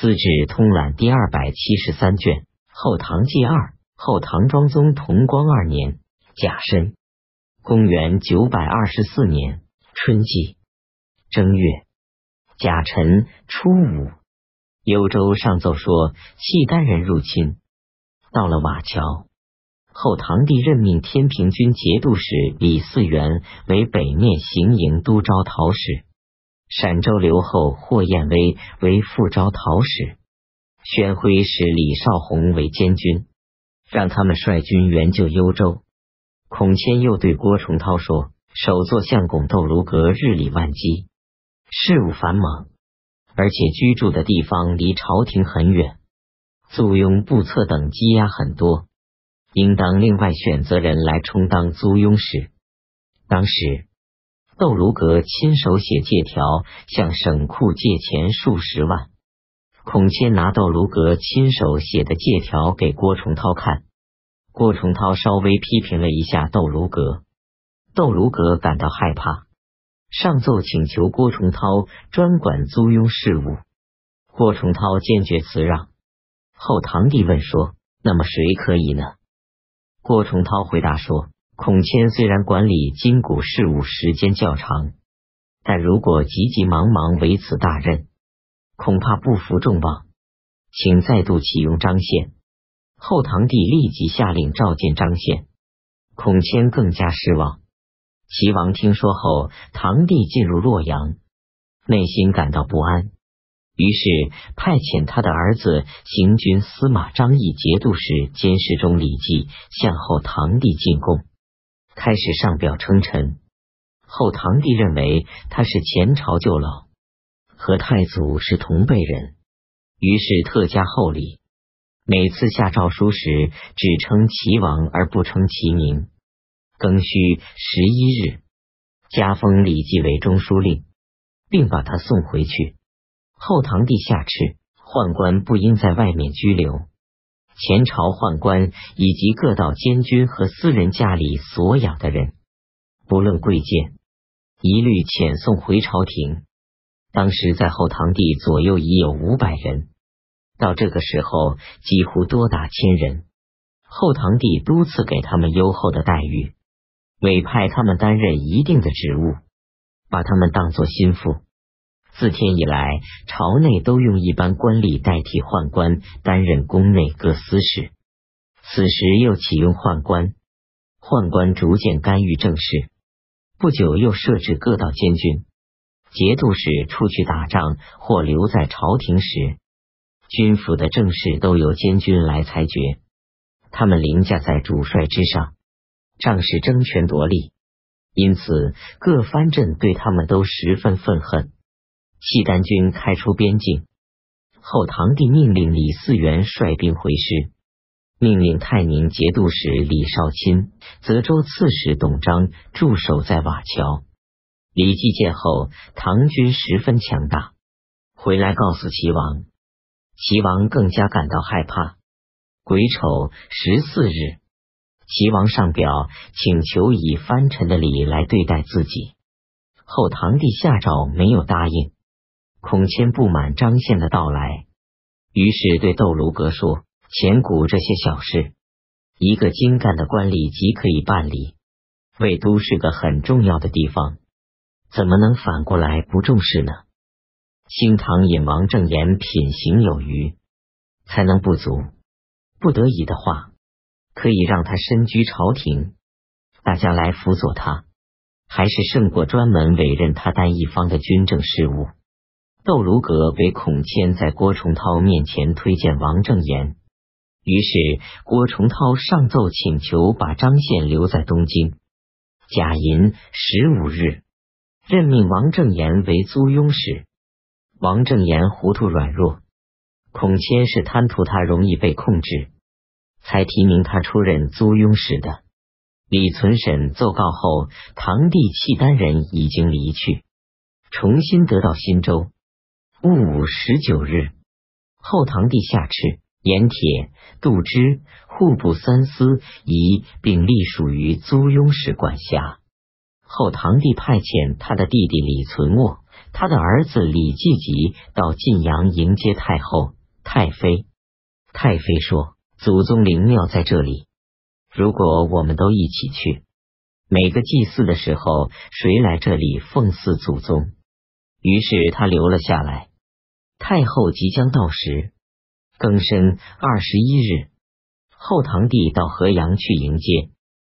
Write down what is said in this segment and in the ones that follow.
资治通览》第二百七十三卷《后唐纪二》，后唐庄宗同光二年甲申，公元九百二十四年春季正月甲辰初五，幽州上奏说契丹人入侵，到了瓦桥，后唐帝任命天平军节度使李嗣源为北面行营都招讨使。陕州留后霍彦威为副招讨使，宣徽使李少红为监军，让他们率军援救幽州。孔谦又对郭崇韬说：“首座相公窦卢阁日理万机，事务繁忙，而且居住的地方离朝廷很远，租庸、布策等积压很多，应当另外选择人来充当租庸使。”当时。窦如阁亲手写借条，向省库借钱数十万。孔谦拿窦如阁亲手写的借条给郭崇韬看，郭崇韬稍微批评了一下窦如阁，窦如阁感到害怕，上奏请求郭崇韬专管租庸事务。郭崇韬坚决辞让。后唐帝问说：“那么谁可以呢？”郭崇韬回答说。孔谦虽然管理金谷事务时间较长，但如果急急忙忙为此大任，恐怕不负众望。请再度启用张宪。后唐帝立即下令召见张宪，孔谦更加失望。齐王听说后，唐帝进入洛阳，内心感到不安，于是派遣他的儿子行军司马张毅节度使监视中李绩向后唐帝进贡。开始上表称臣，后唐帝认为他是前朝旧老，和太祖是同辈人，于是特加厚礼。每次下诏书时，只称齐王而不称其名。庚戌十一日，加封李继为中书令，并把他送回去。后唐帝下敕，宦官不应在外面拘留。前朝宦官以及各道监军和私人家里所养的人，不论贵贱，一律遣送回朝廷。当时在后唐帝左右已有五百人，到这个时候几乎多达千人。后唐帝多次给他们优厚的待遇，委派他们担任一定的职务，把他们当作心腹。自天以来，朝内都用一般官吏代替宦官担任宫内各司使。此时又启用宦官，宦官逐渐干预政事。不久又设置各道监军、节度使出去打仗或留在朝廷时，军府的政事都由监军来裁决。他们凌驾在主帅之上，仗势争权夺利，因此各藩镇对他们都十分愤恨。契丹军开出边境后，唐帝命令李嗣源率兵回师，命令泰宁节度使李少钦、泽州刺史董璋驻守在瓦桥。李继见后，唐军十分强大，回来告诉齐王，齐王更加感到害怕。癸丑十四日，齐王上表请求以藩臣的礼来对待自己，后唐帝下诏没有答应。孔谦不满张宪的到来，于是对窦卢阁说：“前古这些小事，一个精干的官吏即可以办理。魏都是个很重要的地方，怎么能反过来不重视呢？新唐引王正言品行有余，才能不足。不得已的话，可以让他身居朝廷，大家来辅佐他，还是胜过专门委任他担一方的军政事务。”窦如阁为孔谦在郭崇韬面前推荐王正言，于是郭崇韬上奏请求把张宪留在东京。甲寅十五日，任命王正言为租庸使。王正言糊涂软弱，孔谦是贪图他容易被控制，才提名他出任租庸使的。李存审奏告后，堂弟契丹人已经离去，重新得到新州。戊午十九日，后唐帝下敕，盐铁、杜支、户部三司一并隶属于租庸使管辖。后唐帝派遣他的弟弟李存渥他的儿子李继吉到晋阳迎接太后、太妃。太妃说：“祖宗灵庙在这里，如果我们都一起去，每个祭祀的时候，谁来这里奉祀祖宗？”于是他留了下来。太后即将到时，庚申二十一日，后堂弟到河阳去迎接。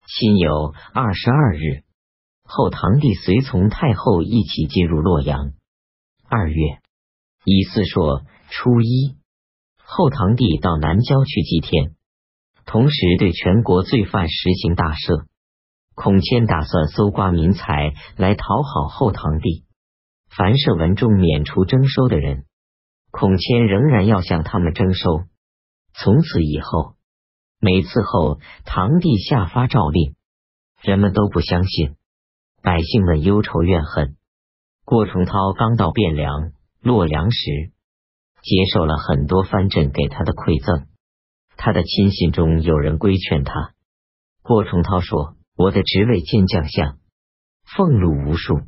辛酉二十二日，后堂弟随从太后一起进入洛阳。二月乙巳朔初一，后堂弟到南郊去祭天，同时对全国罪犯实行大赦。孔谦打算搜刮民财来讨好后堂弟，凡是文中免除征收的人。孔谦仍然要向他们征收。从此以后，每次后堂弟下发诏令，人们都不相信，百姓们忧愁怨恨。郭崇韬刚到汴梁、洛阳时，接受了很多藩镇给他的馈赠。他的亲信中有人规劝他。郭崇韬说：“我的职位兼将相，俸禄无数，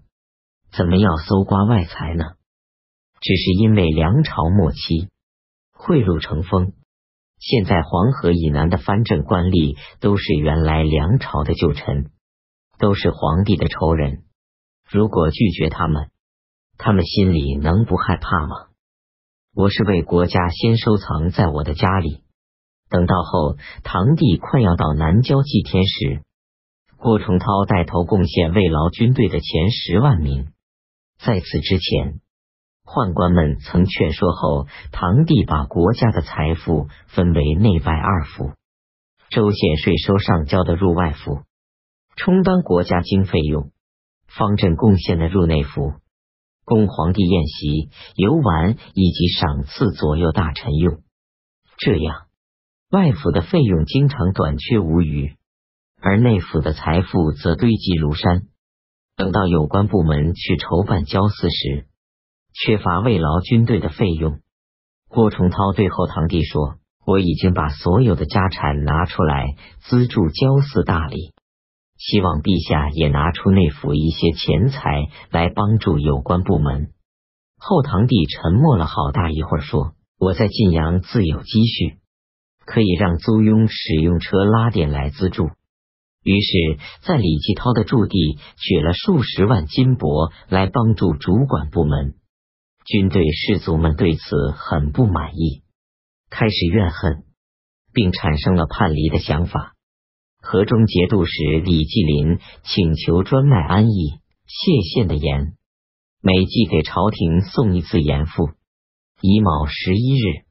怎么要搜刮外财呢？”只是因为梁朝末期贿赂成风，现在黄河以南的藩镇官吏都是原来梁朝的旧臣，都是皇帝的仇人。如果拒绝他们，他们心里能不害怕吗？我是为国家先收藏在我的家里，等到后堂弟快要到南郊祭天时，郭崇韬带头贡献慰劳军队的前十万名。在此之前。宦官们曾劝说后，堂弟把国家的财富分为内外二府，州县税收上交的入外府，充当国家经费用；方镇贡献的入内府，供皇帝宴席、游玩以及赏赐左右大臣用。这样，外府的费用经常短缺无余，而内府的财富则堆积如山。等到有关部门去筹办交祀时，缺乏慰劳军队的费用，郭崇韬对后堂弟说：“我已经把所有的家产拿出来资助交祀大礼，希望陛下也拿出内府一些钱财来帮助有关部门。”后堂弟沉默了好大一会儿，说：“我在晋阳自有积蓄，可以让租庸使用车拉点来资助。”于是，在李继涛的驻地取了数十万金帛来帮助主管部门。军队士卒们对此很不满意，开始怨恨，并产生了叛离的想法。河中节度使李继林请求专卖安邑、谢县的盐，每季给朝廷送一次盐赋。乙卯十一日，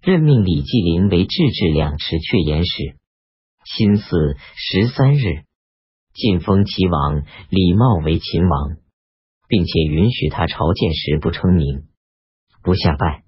任命李继林为制置两池阙盐使。辛巳十三日，晋封齐王李茂为秦王。并且允许他朝见时不称名，不下拜。